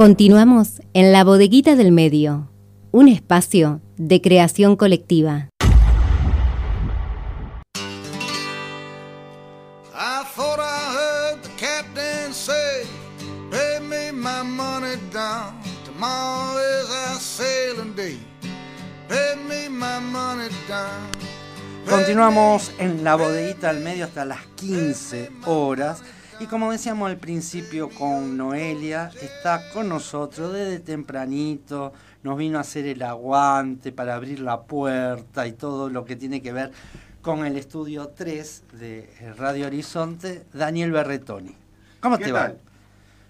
Continuamos en la bodeguita del medio, un espacio de creación colectiva. I thought I heard the captain say, Pay me my money down. Tomorrow is our sailing day. Pay me my money down. Continuamos en la bodeguita al medio hasta las 15 horas. Y como decíamos al principio con Noelia, está con nosotros desde tempranito, nos vino a hacer el aguante para abrir la puerta y todo lo que tiene que ver con el estudio 3 de Radio Horizonte, Daniel Berretoni. ¿Cómo ¿Qué te va?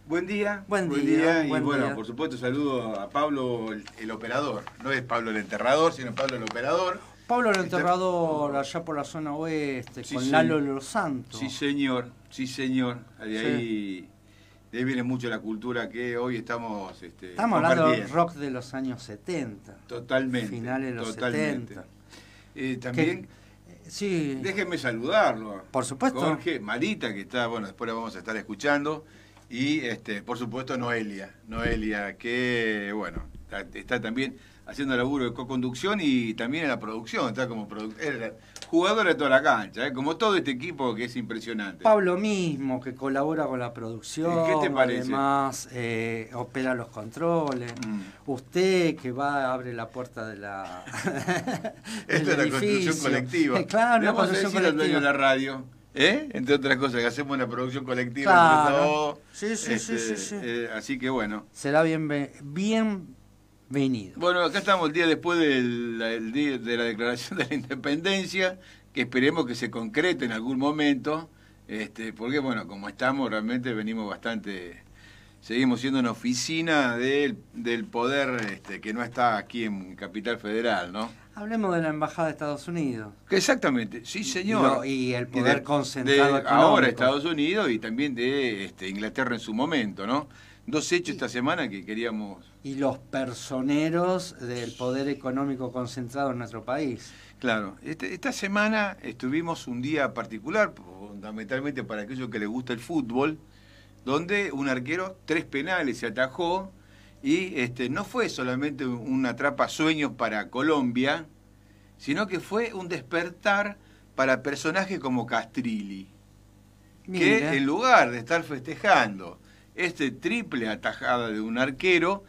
Buen día. Buen día, Y buen bueno, día. por supuesto, saludo a Pablo, el, el operador. No es Pablo el enterrador, sino Pablo el operador. Pablo lo Está- enterrado allá por la zona oeste, Sí, con. Lalo Los Santos. Sí, señor. Sí, señor. De Sí. ahí, de ahí viene mucho la cultura que hoy estamos este, Estamos hablando del rock de los años 70. Totalmente. Finales de los totalmente. 70. Eh, también, Sí, déjenme saludarlo. por supuesto. Jorge, Marita, que está, bueno, después la vamos a estar escuchando. Y, este, por supuesto, Noelia. Noelia, que, bueno, está, está también haciendo laburo de co-conducción y también en la producción. Está como la jugadora de toda la cancha, ¿eh? como todo este equipo que es impresionante. Pablo mismo, que colabora con la producción, ¿Qué te parece? además eh, opera los controles. Mm. Usted que va, abre la puerta de la. Esto es la construcción colectiva. Eh, Claro, Le una vamos a construcción decir al dueño de colectiva. la radio, ¿eh? entre otras cosas, que hacemos una producción colectiva Claro. entre todos. Sí, sí, sí, sí, sí. eh, así que bueno. Será bienve- bienvenido. Bueno, acá estamos el día después del el día de la declaración de la independencia, que esperemos que se concrete en algún momento, este, porque bueno, como estamos, realmente venimos bastante, seguimos siendo una oficina del, del poder este, que no está aquí en Capital Federal, ¿no? Hablemos de la Embajada de Estados Unidos. Que Exactamente, sí señor. y el poder de- concentrado de económico. ahora Estados Unidos y también de este, Inglaterra en su momento, ¿no? Dos hechos esta semana que queríamos Y los personeros del poder económico concentrado en nuestro país. Claro, este- esta semana estuvimos un día particular, fundamentalmente para aquellos que les gusta el fútbol, donde un arquero tres penales se atajó y este, no fue solamente una trapa sueños para Colombia, sino que fue un despertar para personajes como Castrilli, Mira. que en lugar de estar festejando este triple atajada de un arquero,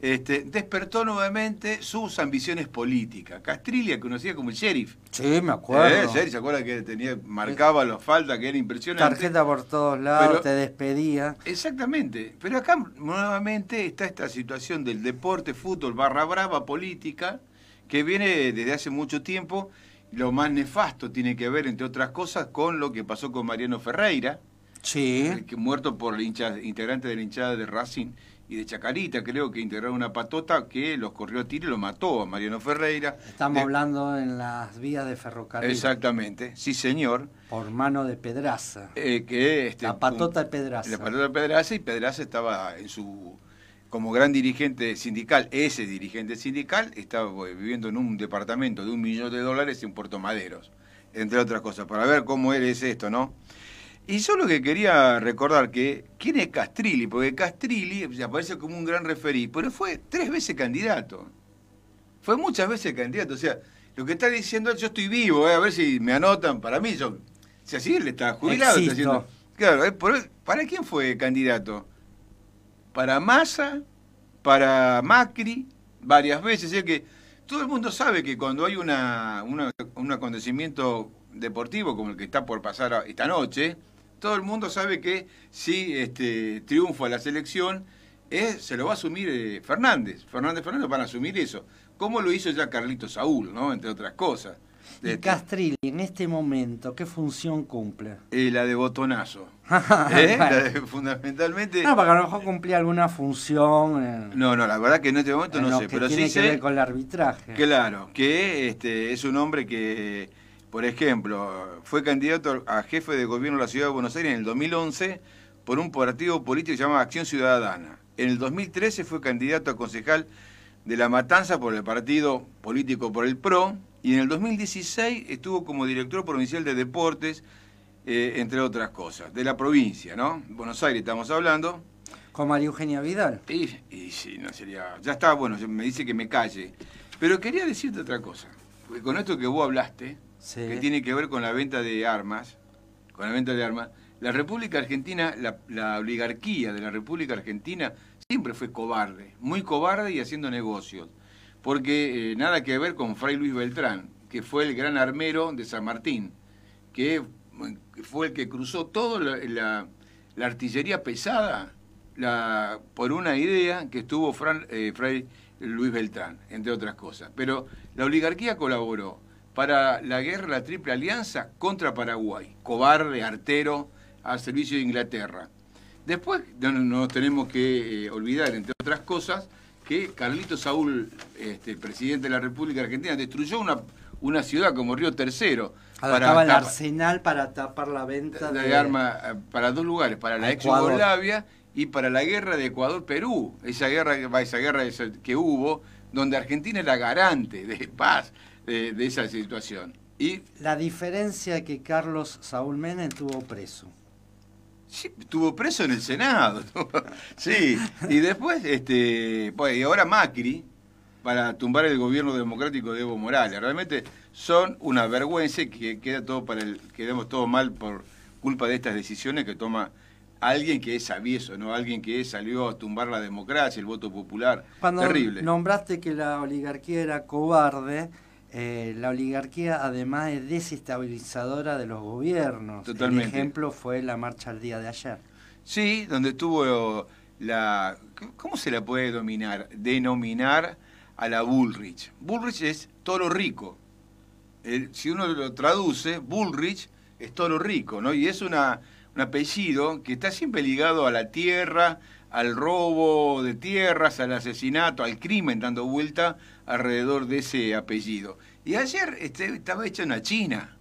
este, despertó nuevamente sus ambiciones políticas. Castrilli, conocida como el sheriff. Sí, me acuerdo. Eh, sheriff, ¿Se acuerda que tenía, marcaba las faltas, que era impresionante? Tarjeta por todos lados, Pero- te despedía. Exactamente. Pero acá nuevamente está esta situación del deporte, fútbol, barra brava, política, que viene desde hace mucho tiempo. Lo más nefasto tiene que ver, entre otras cosas, con lo que pasó con Mariano Ferreira, Sí. el que muerto por hincha, integrante de la hinchada de Racing y de Chacarita, creo que integraron una patota que los corrió a tiro y lo mató a Mariano Ferreira. Estamos De- hablando en las vías de ferrocarril. Exactamente, sí señor. Por mano de Pedraza. Eh, que, este, La patota de Pedraza. La patota de Pedraza y Pedraza estaba en su como gran dirigente sindical, ese dirigente sindical estaba eh, viviendo en un departamento de un millón de dólares en Puerto Maderos, entre otras cosas, para ver cómo es esto, ¿no? Y yo lo que quería recordar que, ¿quién es Castrilli? Porque Castrilli aparece como un gran referí, pero fue tres veces candidato. Fue muchas veces candidato. O sea, lo que está diciendo él, yo estoy vivo, eh, a ver si me anotan. Para mí, yo, si así él está jubilado. Está haciendo, claro, eh, por- ¿para quién fue candidato? Para Massa, para Macri, varias veces. Es que todo el mundo sabe que cuando hay una, una- un acontecimiento deportivo como el que está por pasar esta noche, todo el mundo sabe que si este, triunfa la selección, eh, se lo va a asumir eh, Fernández. Fernández Fernández van a asumir eso. Como lo hizo ya Carlito Saúl, ¿no? Entre otras cosas. Y Este, Castrilli, en este momento, ¿qué función cumple? eh, la de botonazo. ¿eh? La de- fundamentalmente. No, porque a lo mejor cumplía alguna función en, No, no, la verdad que en este momento en no lo sé, que pero tiene sí que sé ver con el arbitraje. Claro, que este, es un hombre que, por ejemplo, fue candidato a jefe de gobierno de la ciudad de Buenos Aires en el 2011 por un partido político que se llama Acción Ciudadana. En el 2013 fue candidato a concejal de La Matanza por el partido político por el PRO y en el 2016 estuvo como director provincial de deportes, eh, entre otras cosas, de la provincia, ¿no? Buenos Aires estamos hablando. ¿Con María Eugenia Vidal? Y, y sí, no sería. Ya está, bueno, me dice que me calle. Pero quería decirte otra cosa. Porque con esto que vos hablaste, que tiene que ver con la venta de armas, con la venta de armas, la República Argentina, la, oligarquía de la República Argentina siempre fue cobarde, muy cobarde y haciendo negocios. Porque eh, nada que ver con Fray Luis Beltrán, que fue el gran armero de San Martín, que fue el que cruzó toda la, artillería pesada la, por una idea que estuvo eh, Fray Luis Beltrán, entre otras cosas. Pero la oligarquía colaboró para la guerra, la Triple Alianza contra Paraguay, cobarde, artero, al servicio de Inglaterra. Después no nos tenemos que eh, olvidar, entre otras cosas, que Carlito Saúl, este, presidente de la República Argentina, destruyó una, una ciudad como Río Tercero. Para el arsenal para tapar la venta de, armas eh, para dos lugares, para la ex Yugoslavia y para la guerra de Ecuador-Perú. Esa guerra, esa guerra que hubo, donde Argentina era garante de paz de, esa situación. Y la diferencia que Carlos Saúl Menem tuvo preso. Sí, estuvo preso en el Senado. sí, y después, este, pues, y ahora Macri, para tumbar el gobierno democrático de Evo Morales. Realmente son una vergüenza que queda todo para el, quedamos todo mal por culpa de estas decisiones que toma alguien que es avieso, ¿no? Alguien que salió a tumbar la democracia, el voto popular. Cuando nombraste que la oligarquía era cobarde, eh, la oligarquía además es desestabilizadora de los gobiernos. Totalmente. El ejemplo fue la marcha al día de ayer. Sí, donde estuvo la... ¿Cómo se la puede dominar? Denominar a la Bullrich. Bullrich es toro rico. si uno lo traduce, Bullrich es toro rico, ¿no? Y es una, un apellido que está siempre ligado a la tierra, al robo de tierras, al asesinato, al crimen, dando vuelta alrededor de ese apellido. Y ayer este, estaba hecho una China,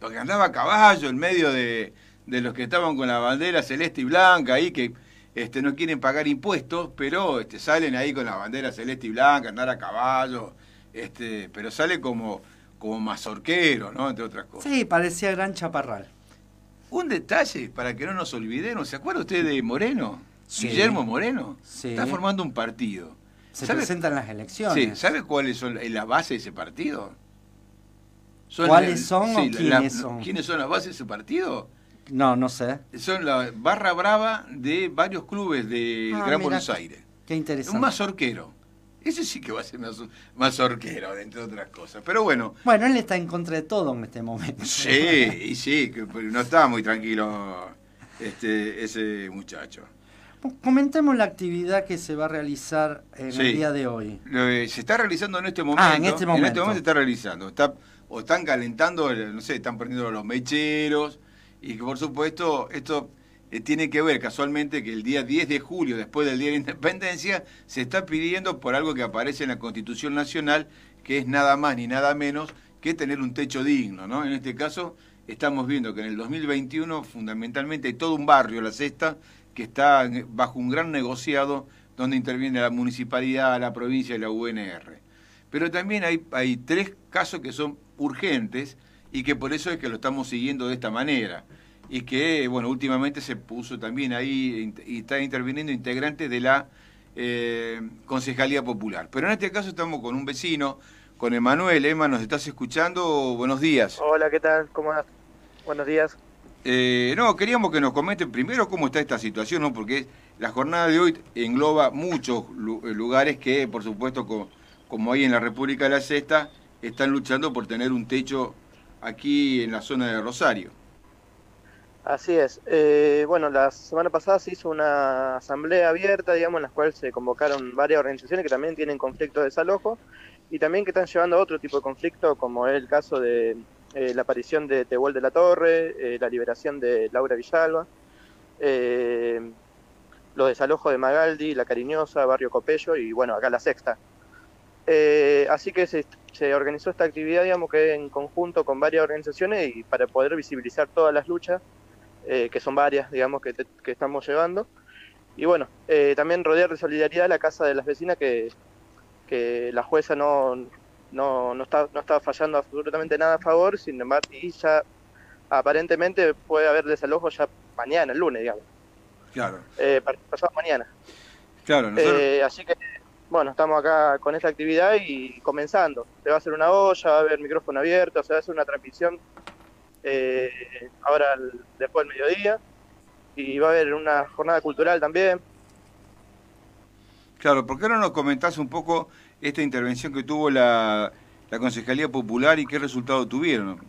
porque andaba a caballo en medio de, de los que estaban con la bandera celeste y blanca ahí, que este, no quieren pagar impuestos, pero este, salen ahí con la bandera celeste y blanca, andar a caballo, este, pero sale como, como mazorquero, ¿no? Entre otras cosas. Sí, parecía gran chaparral. Un detalle para que no nos olvidemos, ¿se acuerda usted de Moreno? Guillermo Moreno. Sí. Está formando un partido. Se presentan las elecciones. ¿sabe cuáles son las bases de ese partido? ¿Cuáles son o quiénes son? ¿Quiénes son las bases de ese partido? No, no sé. Son la barra brava de varios clubes del ah, Gran Buenos Aires. Qué interesante. Un mazorquero. Ese sí que va a ser mazorquero, entre otras cosas. Pero bueno. Bueno, él está en contra de todo en este momento. Sí, y sí, que no está muy tranquilo este, ese muchacho. Comentemos la actividad que se va a realizar en el día de hoy. se está realizando en este momento. Ah, en este momento. En este momento se está realizando. Está, o están calentando, no sé, están prendiendo los mecheros, y que por supuesto esto eh, tiene que ver casualmente que el día 10 de julio, después del Día de la Independencia, se está pidiendo por algo que aparece en la Constitución Nacional, que es nada más ni nada menos que tener un techo digno. ¿no? En este caso estamos viendo que en el 2021 fundamentalmente hay todo un barrio, la Sexta, que está bajo un gran negociado donde interviene la municipalidad, la provincia y la UNR. Pero también hay, hay tres casos que son urgentes y que por eso es que lo estamos siguiendo de esta manera. Y que, bueno, últimamente se puso también ahí y está interviniendo integrantes de la eh, Concejalía Popular. Pero en este caso estamos con un vecino, con Emanuel. Emma, ¿nos estás escuchando? Buenos días. Hola, ¿qué tal? ¿Cómo estás? Buenos días. Eh, no, queríamos que nos comenten primero cómo está esta situación, ¿no? Porque la jornada de hoy engloba muchos lugares que, por supuesto, como, como hay en la República de la Sexta, están luchando por tener un techo aquí en la zona de Rosario. Así es. Eh, bueno, la semana pasada se hizo una asamblea abierta, digamos, en la cual se convocaron varias organizaciones que también tienen conflictos de desalojo y también que están llevando a otro tipo de conflicto, como es el caso de eh, la aparición de Tehuel de la Torre, eh, la liberación de Laura Villalba, los desalojos de Magaldi, La Cariñosa, Barrio Copello y, bueno, acá la Sexta. así que se se organizó esta actividad, digamos, que en conjunto con varias organizaciones y para poder visibilizar todas las luchas, eh, que son varias, digamos, que, estamos llevando. Y bueno, eh, también rodear de solidaridad la casa de las vecinas que, que la jueza no, no, no, está, no está fallando absolutamente nada a favor, sin embargo, y ya aparentemente puede haber desalojo ya mañana, el lunes, digamos. Claro. eh, pasado mañana. Claro, nosotros... Eh, así que, bueno, estamos acá con esta actividad y comenzando. Se va a hacer una olla, va a haber micrófono abierto, se va a hacer una transmisión eh, ahora después del mediodía y va a haber una jornada cultural también. Claro, ¿por qué no nos comentás un poco esta intervención que tuvo la, la Concejalía Popular y qué resultado tuvieron?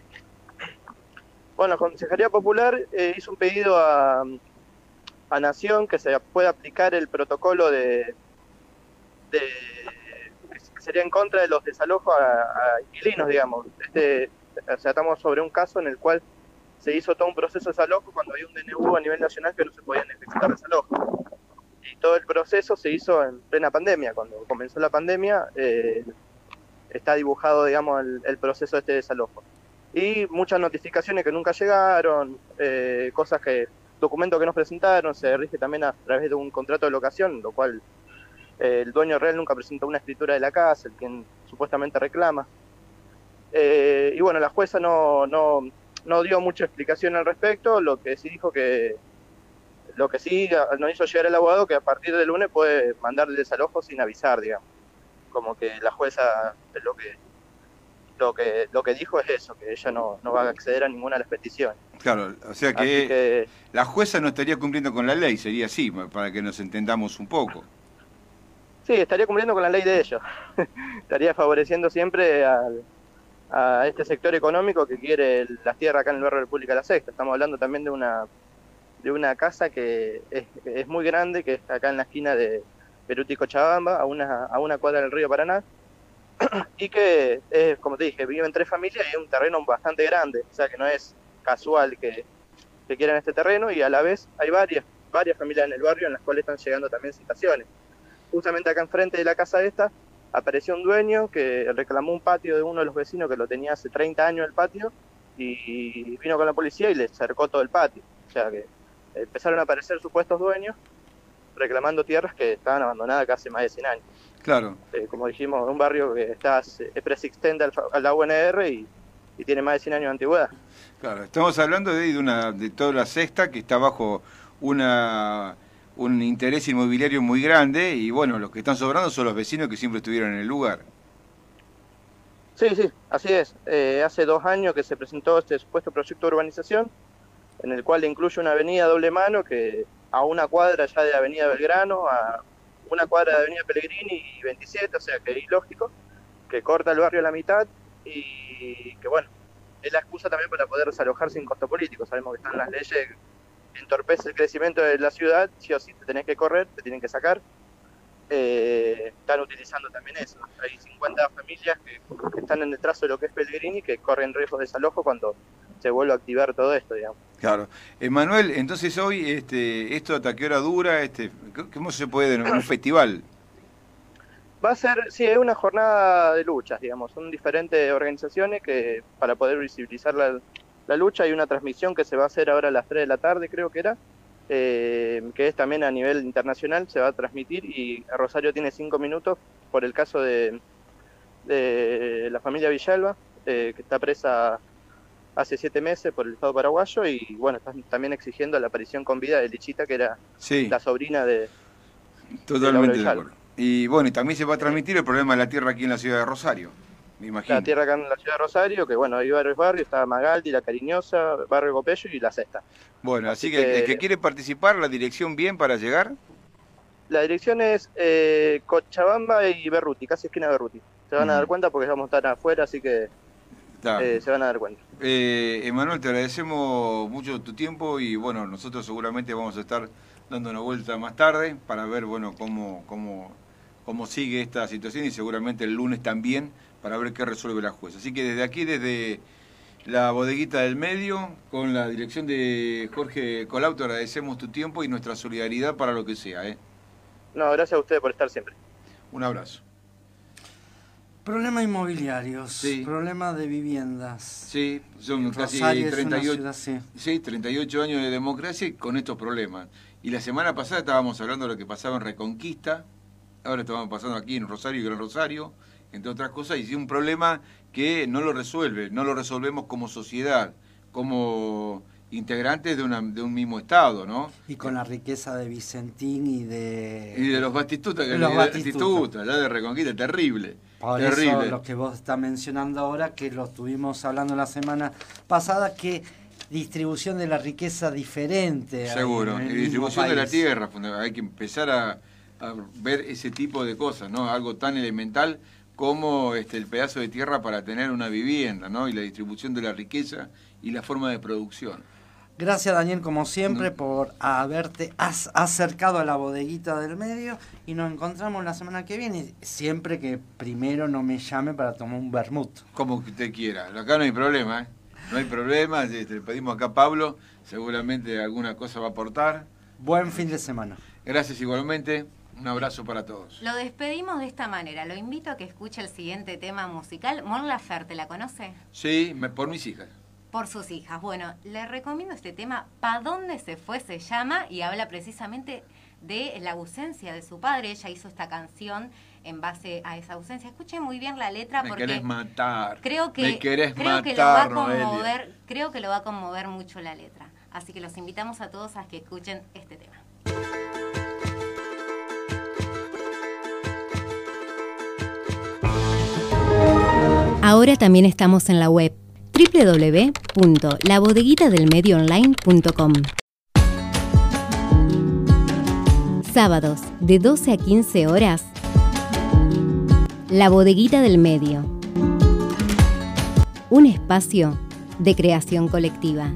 Bueno, la Consejería Popular eh, hizo un pedido a, a Nación que se pueda aplicar el protocolo de, de que sería en contra de los desalojos a, a inquilinos, digamos. Este, o sea, estamos sobre un caso en el cual se hizo todo un proceso de desalojo cuando había un DNU a nivel nacional que no se podían ejecutar desalojos. Y todo el proceso se hizo en plena pandemia. Cuando comenzó la pandemia, eh, está dibujado, digamos, el, proceso de este desalojo y muchas notificaciones que nunca llegaron, eh, cosas que, documentos que nos presentaron, se rige también a través de un contrato de locación, lo cual eh, el dueño real nunca presentó una escritura de la casa, el quien supuestamente reclama. Y bueno, la jueza no, no, no dio mucha explicación al respecto, lo que sí dijo que lo que sí nos hizo llegar el abogado que a partir del lunes puede mandar el desalojo sin avisar, digamos. Como que la jueza lo que lo que lo que dijo es eso, que ella no, no va a acceder a ninguna de las peticiones. Claro, o sea que, la jueza no estaría cumpliendo con la ley, sería así, para que nos entendamos un poco. sí, estaría cumpliendo con la ley de ellos. estaría favoreciendo siempre al, a este sector económico que quiere las tierras acá en el barrio República de la Sexta. Estamos hablando también de una de una casa que es, muy grande, que está acá en la esquina de Peruti y Cochabamba, a una, a una cuadra del río Paraná, y que, es, como te dije, viven tres familias y es un terreno bastante grande, o sea que no es casual que, que quieran este terreno y a la vez hay varias, varias familias en el barrio en las cuales están llegando también citaciones. Justamente acá enfrente de la casa esta apareció un dueño que reclamó un patio de uno de los vecinos que lo tenía hace 30 años el patio y vino con la policía y le cercó todo el patio. O sea que empezaron a aparecer supuestos dueños reclamando tierras que estaban abandonadas hace más de 100 años. Claro, Eh, como dijimos, un barrio que está es preexistente al a la UNR y, y tiene más de 100 años de antigüedad. claro. Estamos hablando de, de una de toda la sexta que está bajo una un interés inmobiliario muy grande y bueno, los que están sobrando son los vecinos que siempre estuvieron en el lugar. Sí, sí, así es. Eh, hace dos años que se presentó este supuesto proyecto de urbanización, en el cual incluye una avenida doble mano que a una cuadra ya de Avenida Belgrano, a una cuadra de Avenida Pellegrini y 27, o sea que es ilógico, que corta el barrio a la mitad y que bueno, es la excusa también para poder desalojar sin costo político. Sabemos que están las leyes que entorpece el crecimiento de la ciudad, sí o sí te tenés que correr, te tienen que sacar. Eh, están utilizando también eso. Hay 50 familias que, que están en trazo de lo que es Pellegrini que corren riesgo de desalojo cuando se vuelve a activar todo esto, digamos. Claro. Emanuel, entonces hoy, este, ¿esto hasta qué hora dura? Este, ¿Cómo se puede denominar? Un festival. Va a ser, sí, es una jornada de luchas, digamos. Son diferentes organizaciones que para poder visibilizar la, la lucha hay una transmisión que se va a hacer ahora a las 3 de la tarde, creo que era, eh, que es también a nivel internacional, se va a transmitir y Rosario tiene 5 minutos por el caso de, de la familia Villalba, eh, que está presa hace 7 meses por el Estado paraguayo y bueno, están también exigiendo la aparición con vida de Lichita, que era Sí, la sobrina de... totalmente de acuerdo. Y bueno, y también se va a transmitir el problema de la tierra aquí en la ciudad de Rosario, me imagino. la tierra acá en la ciudad de Rosario, que bueno, hay varios barrios, está Magaldi, La Cariñosa, Barrio Copello y La Sexta. Bueno, así, Así que, que- el que quiere participar, la dirección bien para llegar. La dirección es eh, Cochabamba y Berruti, casi esquina de Berruti. Se van a dar cuenta porque vamos a estar afuera, así que Eh, se van a dar cuenta. Eh, Emanuel, te agradecemos mucho tu tiempo y bueno, nosotros seguramente vamos a estar dando una vuelta más tarde para ver bueno cómo, cómo, cómo sigue esta situación y seguramente el lunes también para ver qué resuelve la jueza. Así que desde aquí, desde la bodeguita del medio, con la dirección de Jorge Colau, te agradecemos tu tiempo y nuestra solidaridad para lo que sea. ¿eh? No, gracias a ustedes por estar siempre. Un abrazo. Problemas inmobiliarios, Sí. problemas de viviendas. Sí, son casi Rosario es una 38, ciudad, sí. Sí, 38 años de democracia y con estos problemas. Y la semana pasada estábamos hablando de lo que pasaba en Reconquista, ahora estamos pasando aquí en Rosario y Gran Rosario, entre otras cosas, y sí un problema que no lo resuelve, no lo resolvemos como sociedad, como integrantes de, una, de un mismo estado, ¿no? Y con la riqueza de Vicentín y de... Y de los Batistutas, que De los Batistuta. Batistuta, la de Reconquista, terrible. Por terrible. eso lo que vos estás mencionando ahora, que lo estuvimos hablando la semana pasada, que distribución de la riqueza diferente. Seguro. Y distribución de la tierra, hay que empezar a, a ver ese tipo de cosas, ¿no? Algo tan elemental como este, el pedazo de tierra para tener una vivienda, ¿no? Y la distribución de la riqueza y la forma de producción. Gracias Daniel, como siempre, No. por haberte acercado a la bodeguita del medio y nos encontramos la semana que viene, siempre que primero no me llame para tomar un vermut. Como que usted quiera. Acá no hay problema, ¿eh? No hay problema. este, Le pedimos acá a Pablo, seguramente alguna cosa va a aportar. Buen fin de semana. Gracias igualmente. Un abrazo para todos. Lo despedimos de esta manera. Lo invito a que escuche el siguiente tema musical. Mon Laferte, ¿la conoce? Sí, me- por mis hijas. Por sus hijas. Bueno, le recomiendo este tema, ¿Pa dónde se fue? Se llama y habla precisamente de la ausencia de su padre. Ella hizo esta canción en base a esa ausencia. Escuche muy bien la letra Me porque querés matar. creo que, Me querés creo que lo va a matar, Noelia. conmover, creo que lo va a conmover mucho la letra. Así que los invitamos a todos a que escuchen este tema. Ahora también estamos en la web www.labodeguitadelmedioonline.com. Sábados de 12 a 15 horas. La Bodeguita del Medio. Un espacio de creación colectiva.